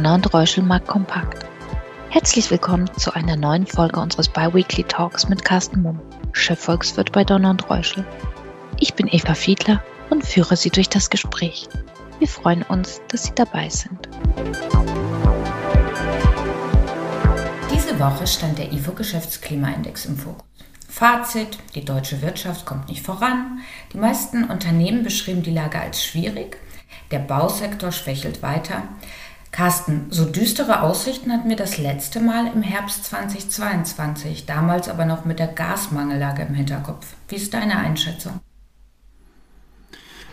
Donner und Reuschel Markt Kompakt. Herzlich willkommen zu einer neuen Folge unseres Biweekly Talks mit Carsten Mumm, Chefvolkswirt bei Donner und Reuschel. Ich bin Eva Fiedler und führe Sie durch das Gespräch. Wir freuen uns, dass Sie dabei sind. Diese Woche stand der IFO Geschäftsklimaindex im Fokus. Fazit, die deutsche Wirtschaft kommt nicht voran. Die meisten Unternehmen beschrieben die Lage als schwierig. Der Bausektor schwächelt weiter. Carsten, so düstere Aussichten hatten wir das letzte Mal im Herbst 2022, damals aber noch mit der Gasmangellage im Hinterkopf. Wie ist deine Einschätzung?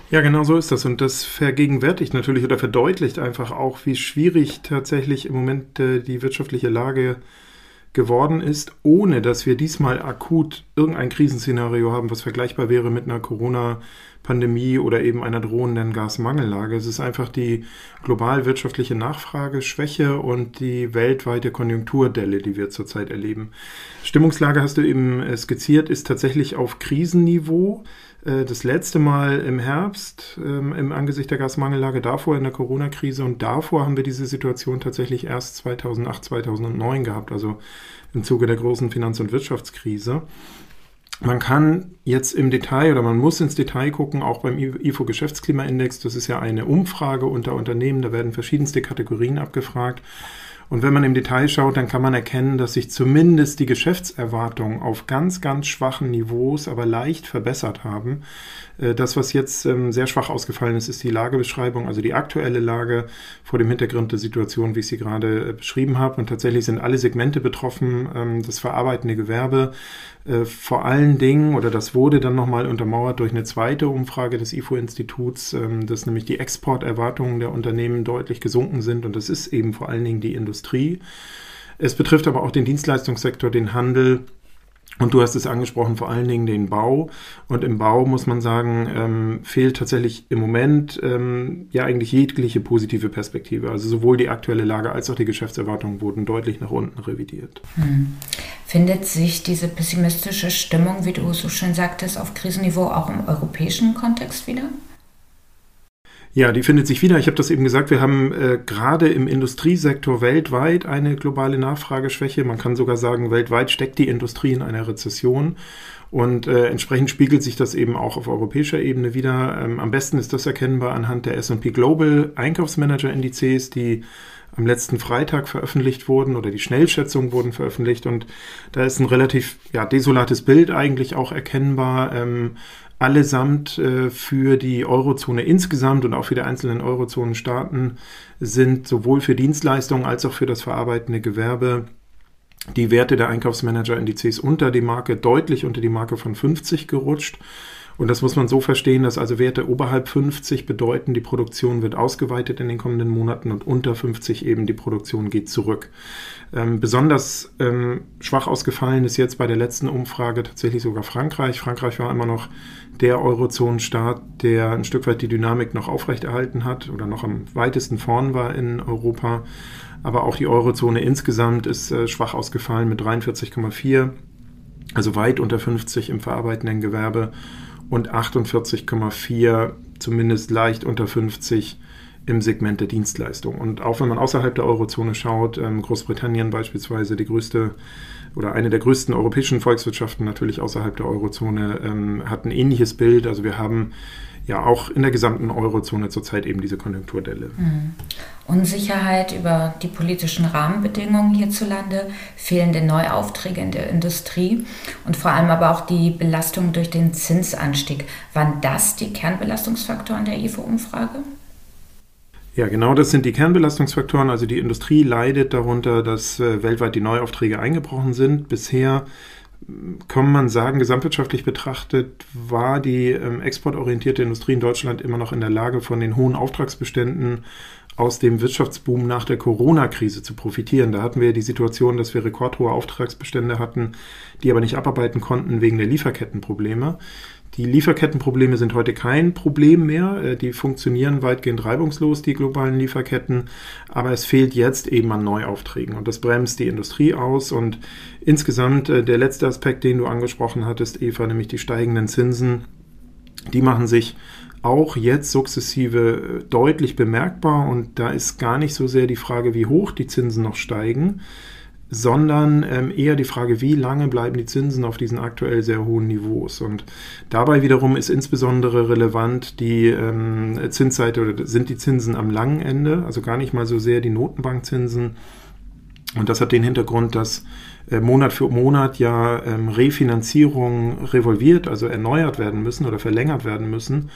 Ja, genau so ist das. Und das vergegenwärtigt natürlich oder verdeutlicht einfach auch, wie schwierig tatsächlich im Moment äh, die wirtschaftliche Lage ist geworden ist, ohne dass wir diesmal akut irgendein Krisenszenario haben, was vergleichbar wäre mit einer Corona-Pandemie oder eben einer drohenden Gasmangellage. Es ist einfach die global wirtschaftliche Nachfrageschwäche und die weltweite Konjunkturdelle, die wir zurzeit erleben. Stimmungslage hast du eben äh, skizziert, ist tatsächlich auf Krisenniveau. Äh, das letzte Mal im Herbst ähm, im Angesicht der Gasmangellage, davor in der Corona-Krise und davor haben wir diese Situation tatsächlich erst 2008, 2009 gehabt, also im Zuge der großen Finanz- und Wirtschaftskrise. Man kann jetzt im Detail oder man muss ins Detail gucken, auch beim IFO Geschäftsklimaindex. Das ist ja eine Umfrage unter Unternehmen, da werden verschiedenste Kategorien abgefragt. Und wenn man im Detail schaut, dann kann man erkennen, dass sich zumindest die Geschäftserwartungen auf ganz, ganz schwachen Niveaus, aber leicht verbessert haben. Äh, das, was jetzt ähm, sehr schwach ausgefallen ist, ist die Lagebeschreibung, also die aktuelle Lage vor dem Hintergrund der Situation, wie ich sie gerade äh, beschrieben habe. Und tatsächlich sind alle Segmente betroffen, ähm, das verarbeitende Gewerbe, äh, vor allen Dingen, oder das wurde dann nochmal untermauert durch eine zweite Umfrage des IFO-Instituts, ähm, dass nämlich die Exporterwartungen der Unternehmen deutlich gesunken sind. Und das ist eben vor allen Dingen die Industrie. Es betrifft aber auch den Dienstleistungssektor, den Handel, und du hast es angesprochen, vor allen Dingen den Bau. Und im Bau muss man sagen, ähm, fehlt tatsächlich im Moment ähm, ja eigentlich jegliche positive Perspektive. Also sowohl die aktuelle Lage als auch die Geschäftserwartungen wurden deutlich nach unten revidiert. Hm. Findet sich diese pessimistische Stimmung, wie du so schön sagtest, auf Krisenniveau auch im europäischen Kontext wieder? Ja, die findet sich wieder. Ich habe das eben gesagt, wir haben äh, gerade im Industriesektor weltweit eine globale Nachfrageschwäche. Man kann sogar sagen, weltweit steckt die Industrie in einer Rezession. Und äh, entsprechend spiegelt sich das eben auch auf europäischer Ebene wieder. Ähm, am besten ist das erkennbar anhand der SP Global Einkaufsmanager-Indizes, die am letzten Freitag veröffentlicht wurden oder die Schnellschätzungen wurden veröffentlicht. Und da ist ein relativ ja, desolates Bild eigentlich auch erkennbar. Ähm, allesamt äh, für die Eurozone insgesamt und auch für die einzelnen Eurozonenstaaten sind sowohl für Dienstleistungen als auch für das verarbeitende Gewerbe die Werte der Einkaufsmanager-Indizes unter die Marke, deutlich unter die Marke von 50 gerutscht. Und das muss man so verstehen, dass also Werte oberhalb 50 bedeuten, die Produktion wird ausgeweitet in den kommenden Monaten und unter 50 eben die Produktion geht zurück. Ähm, besonders ähm, schwach ausgefallen ist jetzt bei der letzten Umfrage tatsächlich sogar Frankreich. Frankreich war immer noch der Eurozonenstaat, der ein Stück weit die Dynamik noch aufrechterhalten hat oder noch am weitesten vorn war in Europa. Aber auch die Eurozone insgesamt ist äh, schwach ausgefallen mit 43,4, also weit unter 50 im verarbeitenden Gewerbe und 48,4, zumindest leicht unter 50 im Segment der Dienstleistung. Und auch wenn man außerhalb der Eurozone schaut, ähm, Großbritannien beispielsweise die größte oder eine der größten europäischen Volkswirtschaften natürlich außerhalb der Eurozone ähm, hat ein ähnliches Bild. Also wir haben ja auch in der gesamten Eurozone zurzeit eben diese Konjunkturdelle. Mhm. Unsicherheit über die politischen Rahmenbedingungen hierzulande, fehlende Neuaufträge in der Industrie und vor allem aber auch die Belastung durch den Zinsanstieg. Waren das die Kernbelastungsfaktoren der IFO-Umfrage? Ja, genau das sind die Kernbelastungsfaktoren. Also die Industrie leidet darunter, dass äh, weltweit die Neuaufträge eingebrochen sind. Bisher hm, kann man sagen, gesamtwirtschaftlich betrachtet war die ähm, exportorientierte Industrie in Deutschland immer noch in der Lage, von den hohen Auftragsbeständen aus dem Wirtschaftsboom nach der Corona-Krise zu profitieren. Da hatten wir die Situation, dass wir rekordhohe Auftragsbestände hatten, die aber nicht abarbeiten konnten wegen der Lieferkettenprobleme. Die Lieferkettenprobleme sind heute kein Problem mehr. Äh, die funktionieren weitgehend reibungslos, die globalen Lieferketten. Aber es fehlt jetzt eben an Neuaufträgen und das bremst die Industrie aus. Und insgesamt äh, der letzte Aspekt, den du angesprochen hattest, Eva, nämlich die steigenden Zinsen, die machen sich auch jetzt sukzessive deutlich bemerkbar und da ist gar nicht so sehr die Frage, wie hoch die Zinsen noch steigen, sondern ähm, eher die Frage, wie lange bleiben die Zinsen auf diesen aktuell sehr hohen Niveaus. Und dabei wiederum ist insbesondere relevant die ähm, Zinsseite oder sind die Zinsen am langen Ende, also gar nicht mal so sehr die Notenbankzinsen. Und das hat den Hintergrund, dass Monat für Monat ja ähm, Refinanzierungen revolviert, also erneuert werden müssen oder verlängert werden müssen.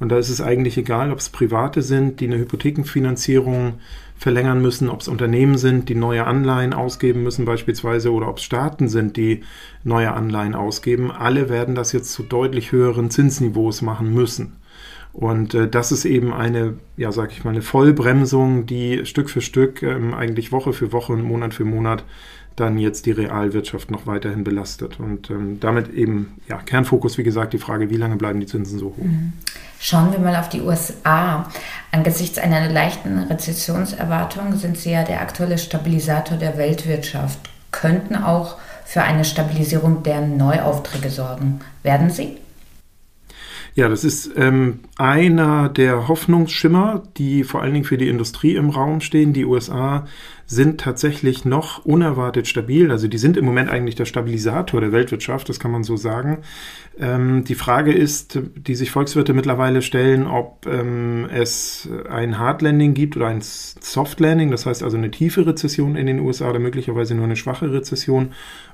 Und da ist es eigentlich egal, ob es Private sind, die eine Hypothekenfinanzierung verlängern müssen, ob es Unternehmen sind, die neue Anleihen ausgeben müssen beispielsweise oder ob es Staaten sind, die neue Anleihen ausgeben. Alle werden das jetzt zu deutlich höheren Zinsniveaus machen müssen. Und äh, das ist eben eine, ja, sag ich mal, eine Vollbremsung, die Stück für Stück ähm, eigentlich Woche für Woche und Monat für Monat dann jetzt die Realwirtschaft noch weiterhin belastet. Und ähm, damit eben, ja, Kernfokus, wie gesagt, die Frage, wie lange bleiben die Zinsen so hoch? Mhm. Schauen wir mal auf die USA. Angesichts einer leichten Rezessionserwartung sind sie ja der aktuelle Stabilisator der Weltwirtschaft, könnten auch für eine Stabilisierung der Neuaufträge sorgen. Werden sie? Ja, das ist ähm, einer der Hoffnungsschimmer, die vor allen Dingen für die Industrie im Raum stehen. Die USA sind tatsächlich noch unerwartet stabil. Also die sind im Moment eigentlich der Stabilisator der Weltwirtschaft, das kann man so sagen. Ähm, die Frage ist, die sich Volkswirte mittlerweile stellen, ob ähm, es ein Hard Landing gibt oder ein Soft Landing, das heißt also eine tiefe Rezession in den USA oder möglicherweise nur eine schwache Rezession.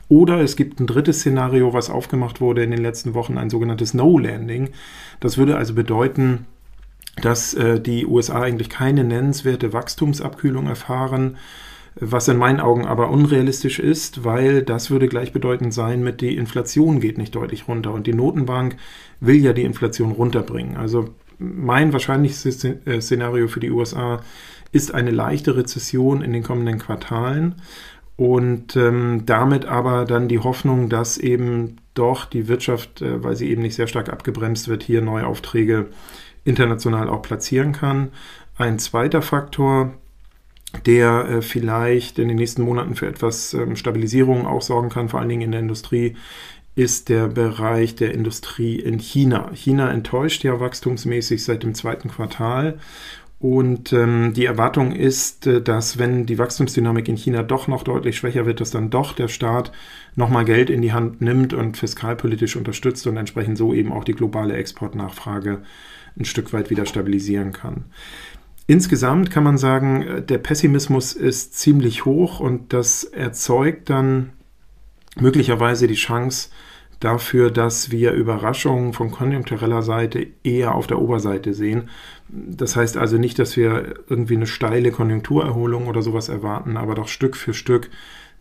Oder es gibt ein drittes Szenario, was aufgemacht wurde in den letzten Wochen, ein sogenanntes No Landing. Das würde also bedeuten, dass äh, die USA eigentlich keine nennenswerte Wachstumsabkühlung erfahren was in meinen Augen aber unrealistisch ist, weil das würde gleichbedeutend sein mit die Inflation geht nicht deutlich runter und die Notenbank will ja die Inflation runterbringen. Also mein wahrscheinlichstes äh, Szenario für die USA ist eine leichte Rezession in den kommenden Quartalen und ähm, damit aber dann die Hoffnung, dass eben doch die Wirtschaft, äh, weil sie eben nicht sehr stark abgebremst wird, hier neue Aufträge international auch platzieren kann. Ein zweiter Faktor, der äh, vielleicht in den nächsten Monaten für etwas ähm, Stabilisierung auch sorgen kann, vor allen Dingen in der Industrie, ist der Bereich der Industrie in China. China enttäuscht ja wachstumsmäßig seit dem zweiten Quartal. Und ähm, die Erwartung ist, äh, dass wenn die Wachstumsdynamik in China doch noch deutlich schwächer wird, dass dann doch der Staat nochmal Geld in die Hand nimmt und fiskalpolitisch unterstützt und entsprechend so eben auch die globale Exportnachfrage ein Stück weit wieder stabilisieren kann. Insgesamt kann man sagen, äh, der Pessimismus ist ziemlich hoch und das erzeugt dann möglicherweise die Chance dafür, dass wir Überraschungen von konjunktureller Seite eher auf der Oberseite sehen. Das heißt also nicht, dass wir irgendwie eine steile Konjunkturerholung oder sowas erwarten, aber doch Stück für Stück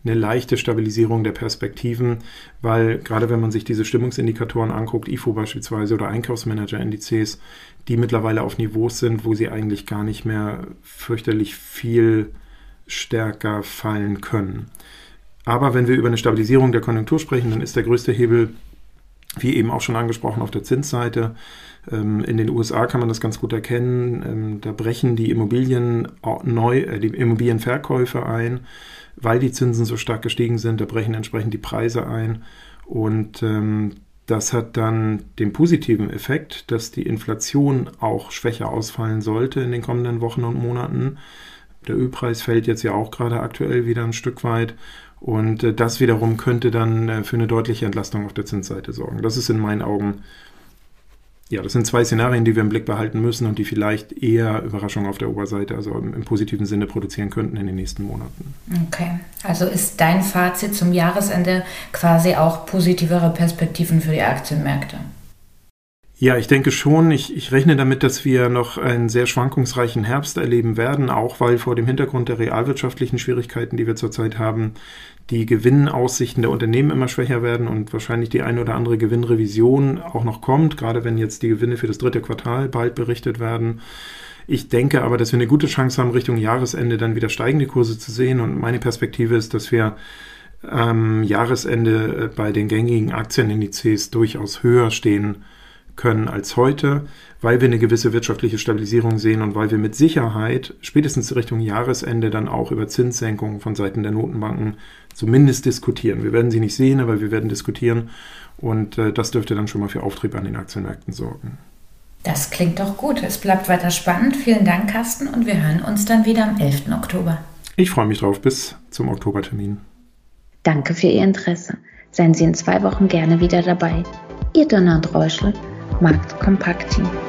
eine leichte Stabilisierung der Perspektiven, weil gerade wenn man sich diese Stimmungsindikatoren anguckt, IFO beispielsweise oder Einkaufsmanager-Indizes, die mittlerweile auf Niveaus sind, wo sie eigentlich gar nicht mehr fürchterlich viel stärker fallen können. Aber wenn wir über eine Stabilisierung der Konjunktur sprechen, dann ist der größte Hebel, wie eben auch schon angesprochen, auf der Zinsseite. Ähm, in den USA kann man das ganz gut erkennen. Ähm, da brechen die Immobilien neu, äh, die Immobilienverkäufe ein weil die Zinsen so stark gestiegen sind, da brechen entsprechend die Preise ein. Und ähm, das hat dann den positiven Effekt, dass die Inflation auch schwächer ausfallen sollte in den kommenden Wochen und Monaten. Der Ölpreis fällt jetzt ja auch gerade aktuell wieder ein Stück weit. Und äh, das wiederum könnte dann äh, für eine deutliche Entlastung auf der Zinsseite sorgen. Das ist in meinen Augen ja, das sind zwei Szenarien, die wir im Blick behalten müssen und die vielleicht eher Überraschungen auf der Oberseite, also im, im, positiven Sinne produzieren könnten in den nächsten Monaten. Okay, also ist dein Fazit zum Jahresende quasi auch positivere Perspektiven für die Aktienmärkte? Ja, ich denke schon. Ich, ich rechne damit, dass wir noch einen sehr schwankungsreichen Herbst erleben werden, auch weil vor dem Hintergrund der realwirtschaftlichen Schwierigkeiten, die wir zurzeit haben, die Gewinnaussichten der Unternehmen immer schwächer werden und wahrscheinlich die eine oder andere Gewinnrevision auch noch kommt, gerade wenn jetzt die Gewinne für das dritte Quartal bald berichtet werden. Ich denke aber, dass wir eine gute Chance haben, Richtung Jahresende dann wieder steigende Kurse zu sehen. Und meine Perspektive ist, dass wir am Jahresende äh, bei den gängigen Aktienindizes durchaus höher stehen können als heute, weil wir eine gewisse wirtschaftliche Stabilisierung sehen und weil wir mit Sicherheit spätestens Richtung Jahresende dann auch über Zinssenkungen von Seiten der Notenbanken zumindest diskutieren. Wir werden sie nicht sehen, aber wir werden diskutieren und äh, das dürfte dann schon mal für Auftrieb an den Aktienmärkten sorgen. Das klingt doch gut. Es bleibt weiter spannend. Vielen Dank, Carsten, und wir hören uns dann wieder am 11. Oktober. Ich freue mich drauf. Bis zum Oktobertermin. Danke für Ihr Interesse. Seien Sie in zwei Wochen gerne wieder dabei. Ihr Donner und Reuschel, Marktkompakti.